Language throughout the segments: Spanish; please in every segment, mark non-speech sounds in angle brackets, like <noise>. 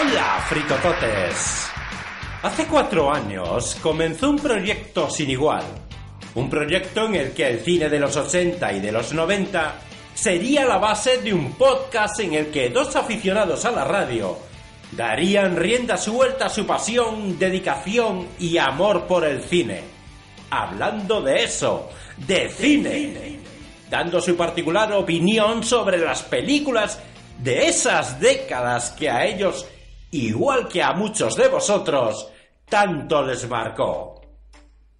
Hola, fricototes. Hace cuatro años comenzó un proyecto sin igual. Un proyecto en el que el cine de los 80 y de los 90 sería la base de un podcast en el que dos aficionados a la radio darían rienda suelta a su pasión, dedicación y amor por el cine. Hablando de eso, de cine, dando su particular opinión sobre las películas de esas décadas que a ellos, igual que a muchos de vosotros, tanto les marcó.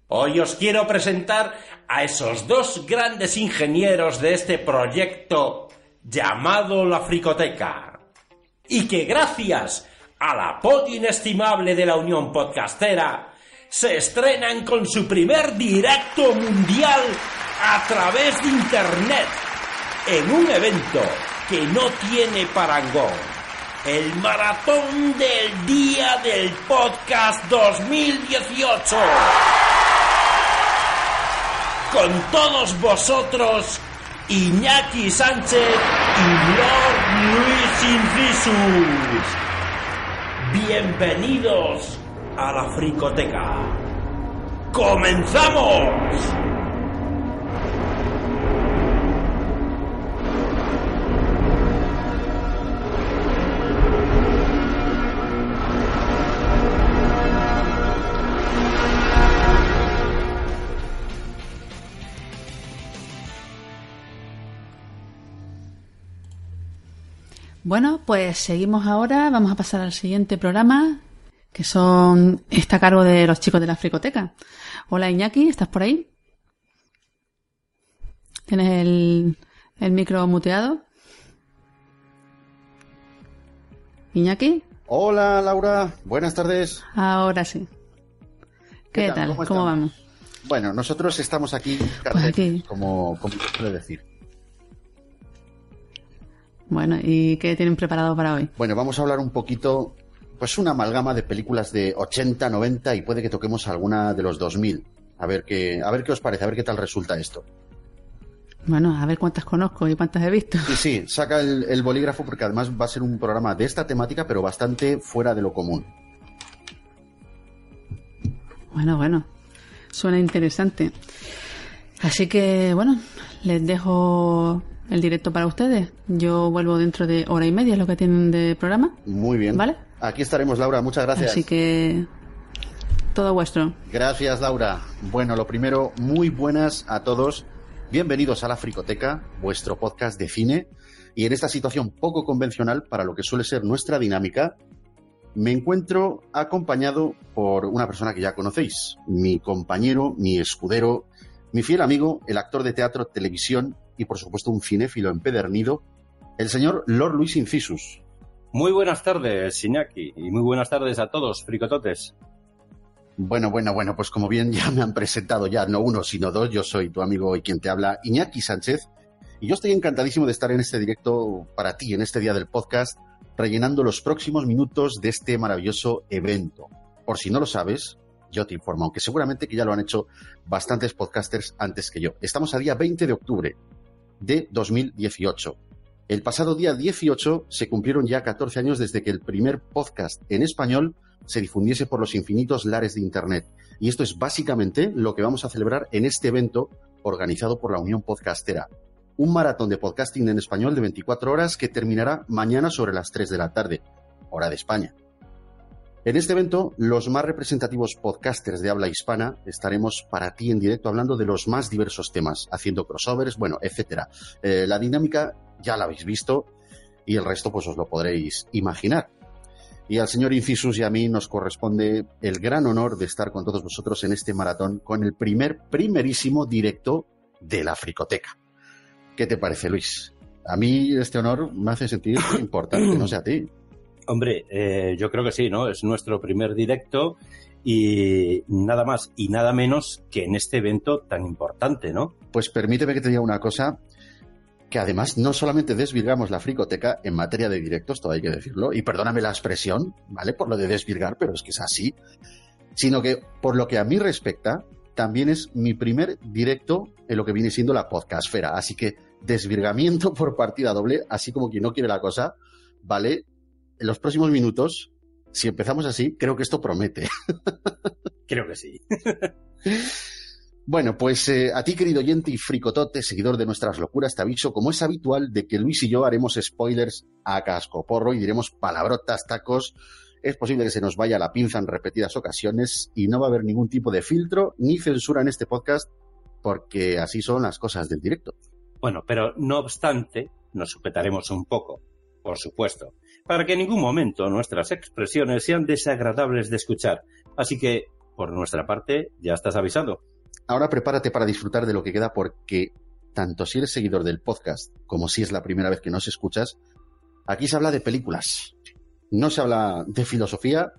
Hoy os quiero presentar a esos dos grandes ingenieros de este proyecto llamado La Fricoteca. Y que gracias al apoyo inestimable de la Unión Podcastera, se estrenan con su primer directo mundial a través de Internet en un evento que no tiene parangón. El maratón del día del podcast 2018. Con todos vosotros, Iñaki Sánchez y Lord Luis Incisus. Bienvenidos a la Fricoteca. ¡Comenzamos! Bueno, pues seguimos ahora. Vamos a pasar al siguiente programa, que son está a cargo de los chicos de la Fricoteca. Hola Iñaki, ¿estás por ahí? ¿Tienes el, el micro muteado? Iñaki. Hola Laura, buenas tardes. Ahora sí. ¿Qué, ¿Qué tal? ¿Cómo, ¿Cómo vamos? Bueno, nosotros estamos aquí, Pues aquí. como, como suele decir. Bueno, ¿y qué tienen preparado para hoy? Bueno, vamos a hablar un poquito, pues una amalgama de películas de 80, 90 y puede que toquemos alguna de los 2000. A ver qué, a ver qué os parece, a ver qué tal resulta esto. Bueno, a ver cuántas conozco y cuántas he visto. Y sí, saca el, el bolígrafo porque además va a ser un programa de esta temática, pero bastante fuera de lo común. Bueno, bueno, suena interesante. Así que, bueno, les dejo el directo para ustedes. Yo vuelvo dentro de hora y media, es lo que tienen de programa. Muy bien. ¿Vale? Aquí estaremos, Laura, muchas gracias. Así que, todo vuestro. Gracias, Laura. Bueno, lo primero, muy buenas a todos. Bienvenidos a la Fricoteca, vuestro podcast de cine. Y en esta situación poco convencional para lo que suele ser nuestra dinámica, me encuentro acompañado por una persona que ya conocéis, mi compañero, mi escudero, mi fiel amigo, el actor de teatro, televisión y por supuesto un cinéfilo empedernido, el señor Lord Luis Incisus. Muy buenas tardes, Iñaki, y muy buenas tardes a todos, fricototes. Bueno, bueno, bueno, pues como bien ya me han presentado ya, no uno, sino dos, yo soy tu amigo y quien te habla, Iñaki Sánchez, y yo estoy encantadísimo de estar en este directo para ti, en este día del podcast, rellenando los próximos minutos de este maravilloso evento. Por si no lo sabes, yo te informo, aunque seguramente que ya lo han hecho bastantes podcasters antes que yo. Estamos a día 20 de octubre de 2018. El pasado día 18 se cumplieron ya 14 años desde que el primer podcast en español se difundiese por los infinitos lares de Internet. Y esto es básicamente lo que vamos a celebrar en este evento organizado por la Unión Podcastera. Un maratón de podcasting en español de 24 horas que terminará mañana sobre las 3 de la tarde, hora de España. En este evento, los más representativos podcasters de habla hispana estaremos para ti en directo hablando de los más diversos temas, haciendo crossovers, bueno, etcétera. Eh, la dinámica ya la habéis visto y el resto pues os lo podréis imaginar. Y al señor Incisus y a mí nos corresponde el gran honor de estar con todos vosotros en este maratón con el primer, primerísimo directo de la Fricoteca. ¿Qué te parece, Luis? A mí este honor me hace sentir <coughs> importante, no sé a ti. Hombre, eh, yo creo que sí, ¿no? Es nuestro primer directo y nada más y nada menos que en este evento tan importante, ¿no? Pues permíteme que te diga una cosa que además no solamente desvirgamos la fricoteca en materia de directos, todo hay que decirlo, y perdóname la expresión, ¿vale? Por lo de desvirgar, pero es que es así, sino que por lo que a mí respecta, también es mi primer directo en lo que viene siendo la podcastfera. Así que desvirgamiento <laughs> por partida doble, así como quien no quiere la cosa, ¿vale? En los próximos minutos, si empezamos así, creo que esto promete. <laughs> Creo que sí. Bueno, pues eh, a ti, querido oyente y fricotote, seguidor de nuestras locuras, te aviso, como es habitual, de que Luis y yo haremos spoilers a cascoporro y diremos palabrotas, tacos. Es posible que se nos vaya la pinza en repetidas ocasiones y no va a haber ningún tipo de filtro ni censura en este podcast porque así son las cosas del directo. Bueno, pero no obstante, nos sujetaremos un poco, por supuesto, para que en ningún momento nuestras expresiones sean desagradables de escuchar. Así que, por nuestra parte, ya estás avisado. Ahora prepárate para disfrutar de lo que queda porque tanto si eres seguidor del podcast como si es la primera vez que nos escuchas, aquí se habla de películas. No se habla de filosofía,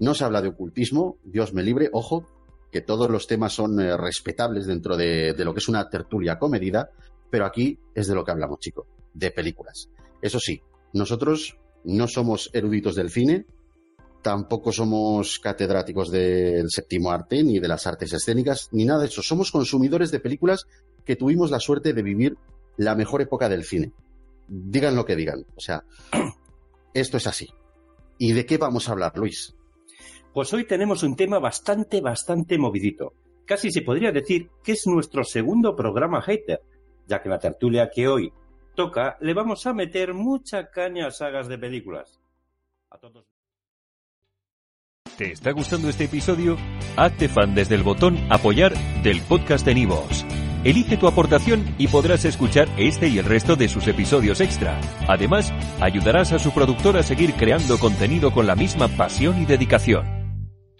no se habla de ocultismo, Dios me libre, ojo, que todos los temas son eh, respetables dentro de, de lo que es una tertulia comedida, pero aquí es de lo que hablamos, chico, de películas. Eso sí, nosotros no somos eruditos del cine, tampoco somos catedráticos del séptimo arte, ni de las artes escénicas, ni nada de eso. Somos consumidores de películas que tuvimos la suerte de vivir la mejor época del cine. Digan lo que digan. O sea, <clears throat> esto es así. ¿Y de qué vamos a hablar, Luis? Pues hoy tenemos un tema bastante, bastante movidito. Casi se podría decir que es nuestro segundo programa hater, ya que la tertulia que hoy toca le vamos a meter mucha caña a sagas de películas. A todos. ¿Te está gustando este episodio? Hazte fan desde el botón Apoyar del podcast de Nivos. Elige tu aportación y podrás escuchar este y el resto de sus episodios extra. Además, ayudarás a su productor a seguir creando contenido con la misma pasión y dedicación.